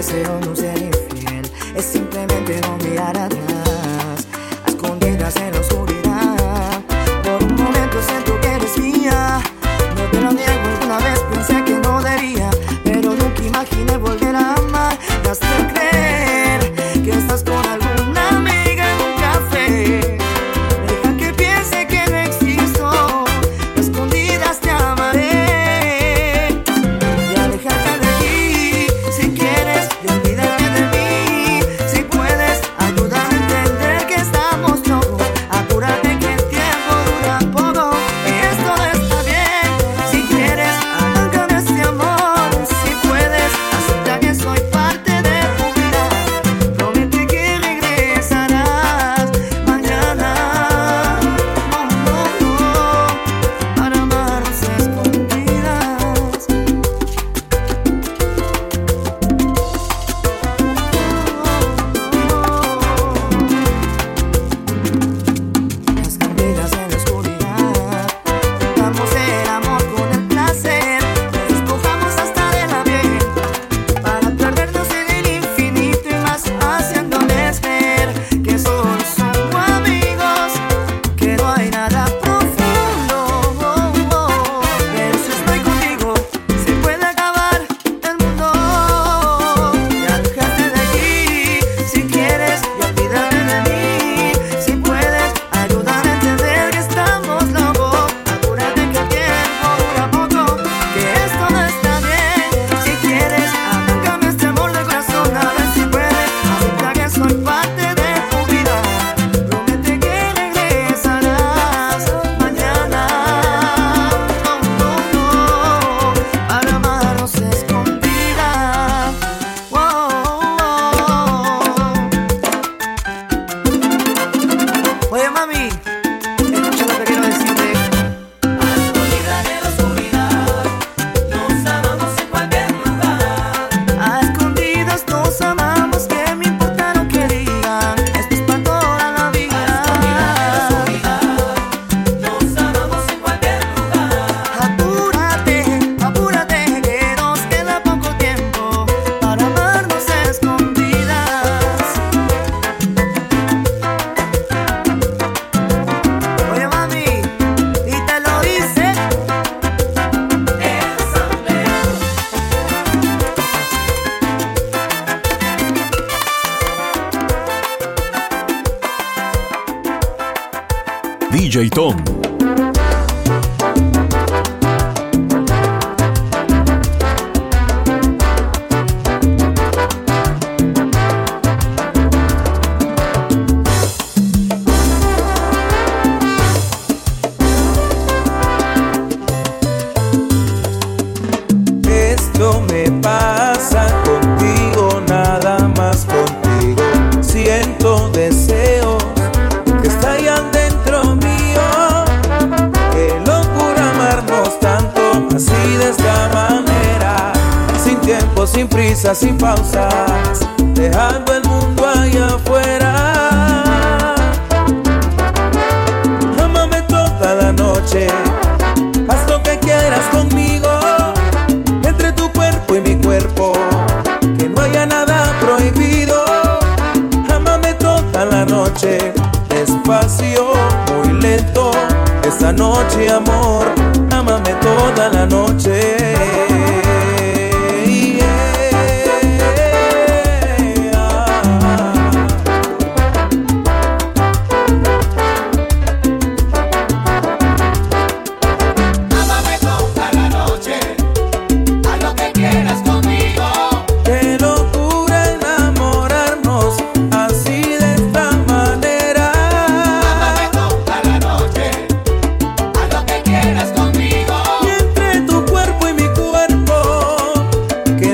deseo no será noche, amor, ámame toda la noche.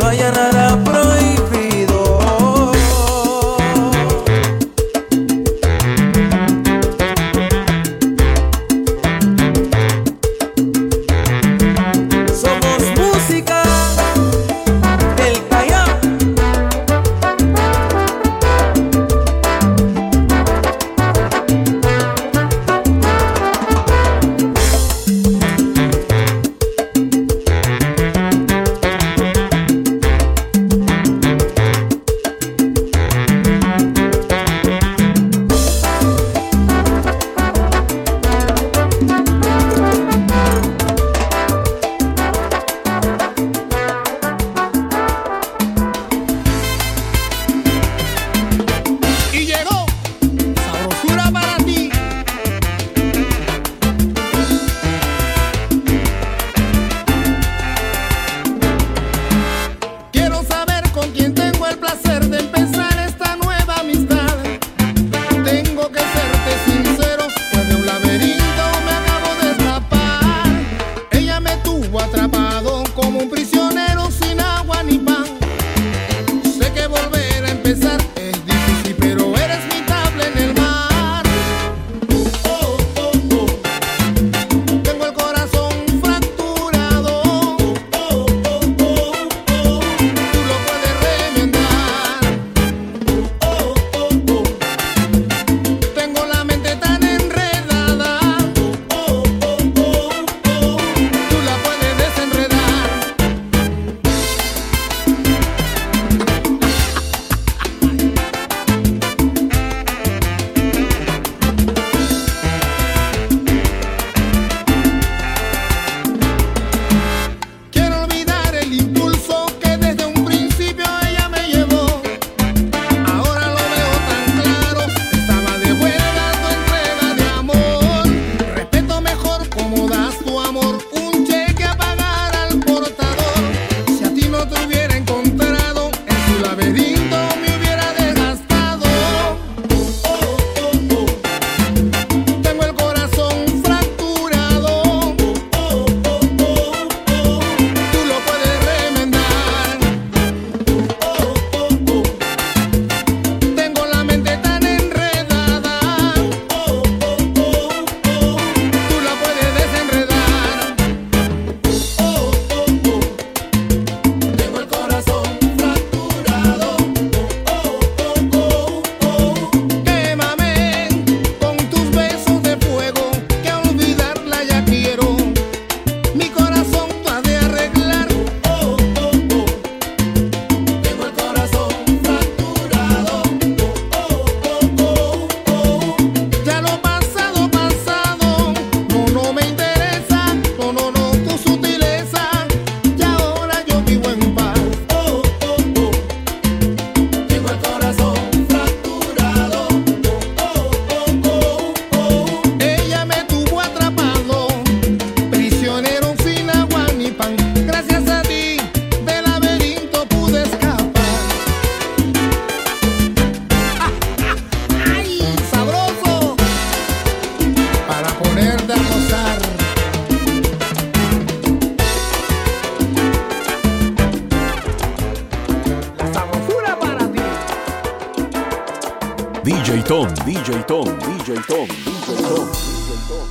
no haya nada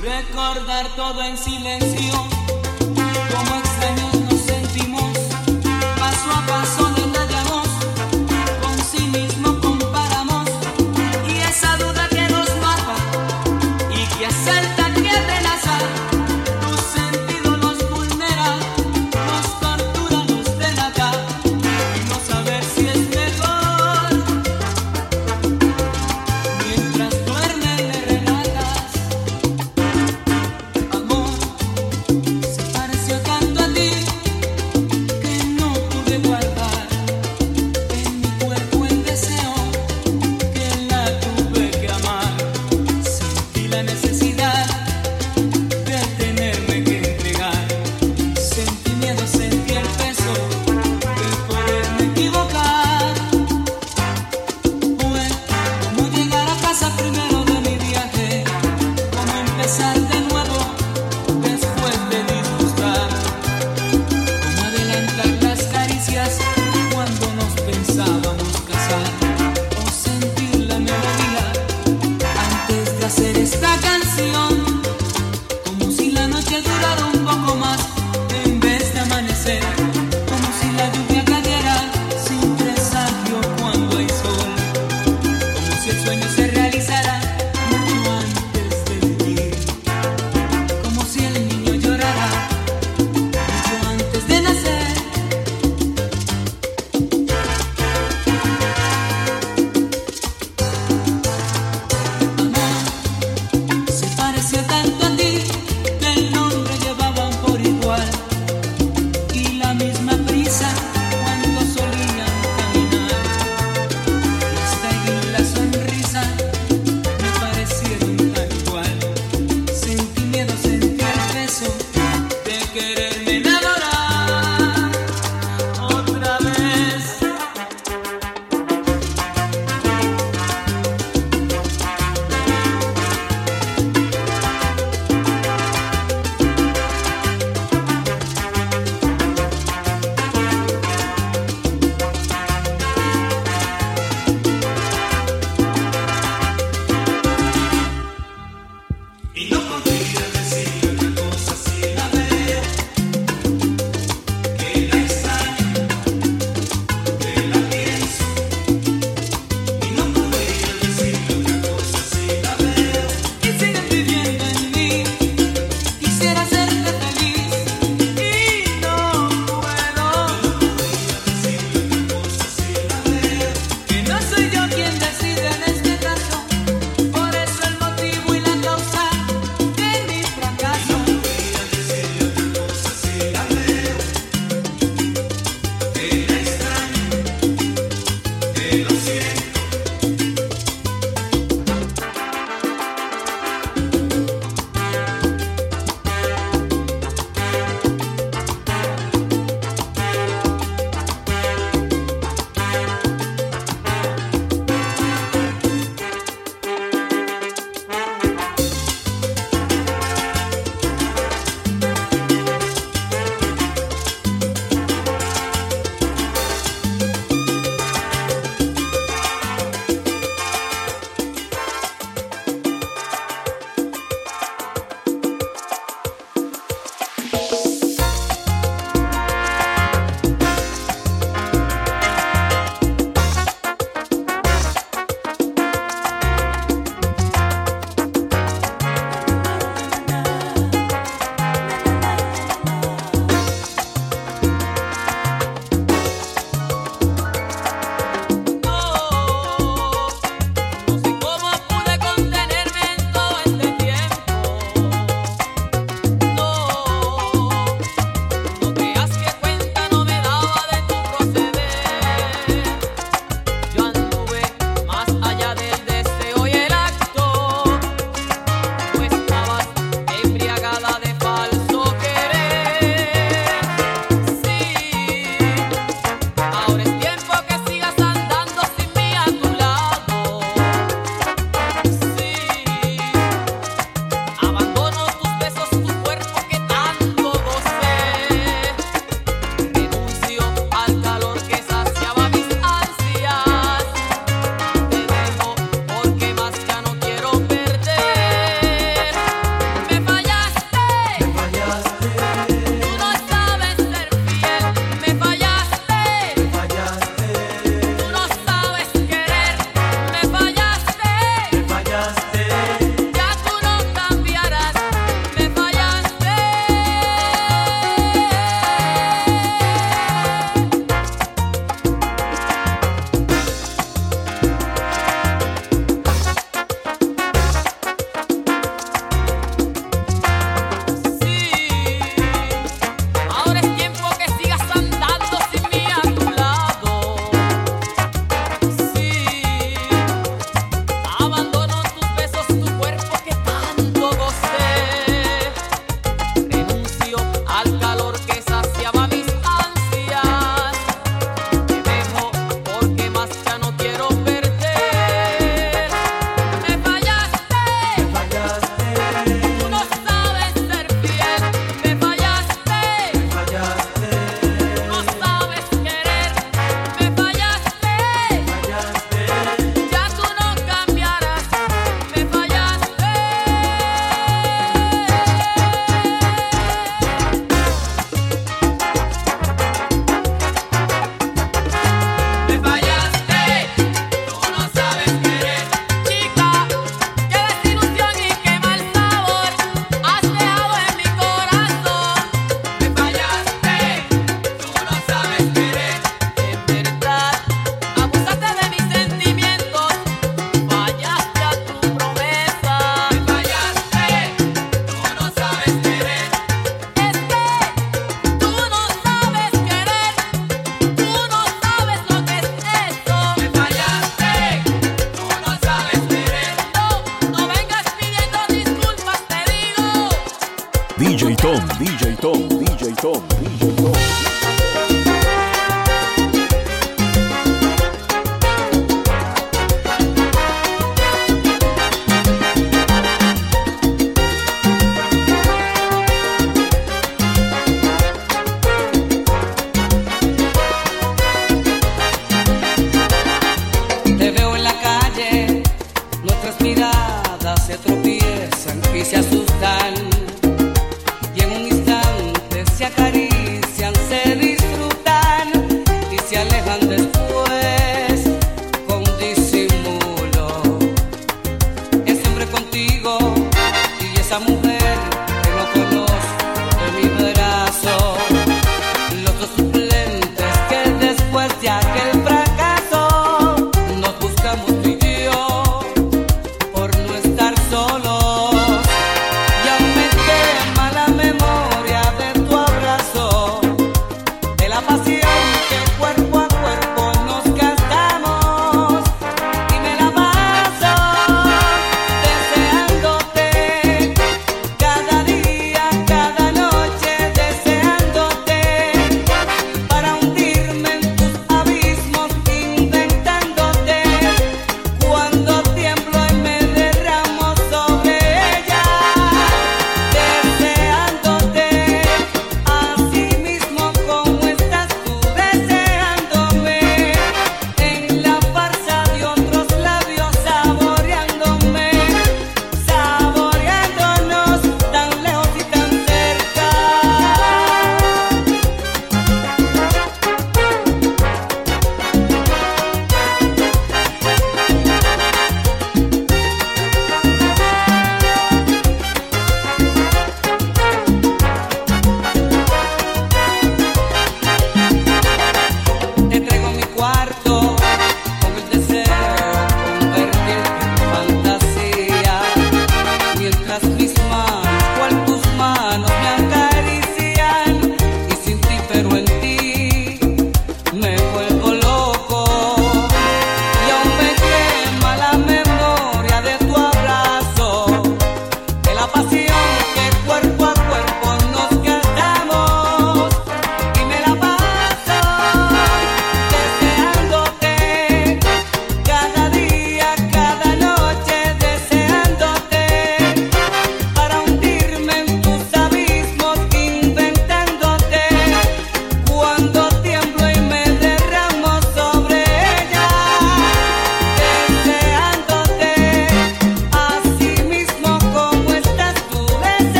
Recordar todo en silencio, como extraños nos sentimos, paso a paso.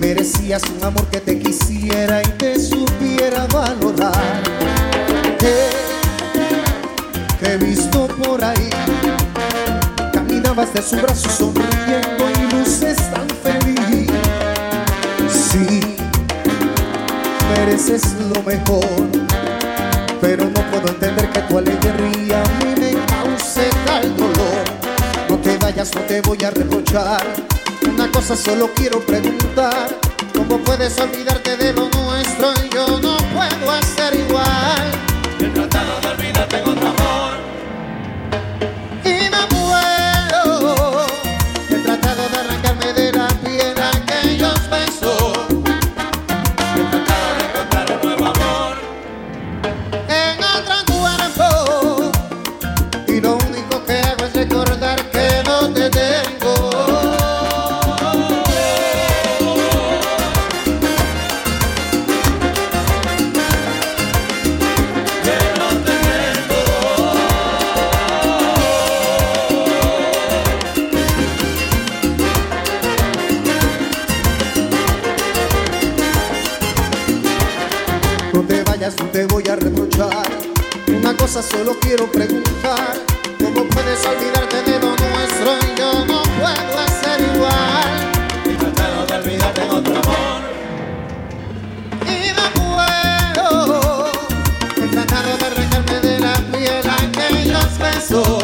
Merecías un amor que te quisiera y te supiera valorar. Que he visto por ahí, caminabas de su brazo sonriendo y luces tan feliz. Sí, mereces lo mejor, pero no puedo entender que tu alegría a mí me cause tal dolor. No te vayas, no te voy a reprochar una cosa solo quiero preguntar, ¿cómo puedes olvidarte de lo nuestro? y Yo no puedo hacer igual. He tratado de olvidarte con tu amor. Y no puedo. He tratado de arrancarme de la piel aquellos besos. So.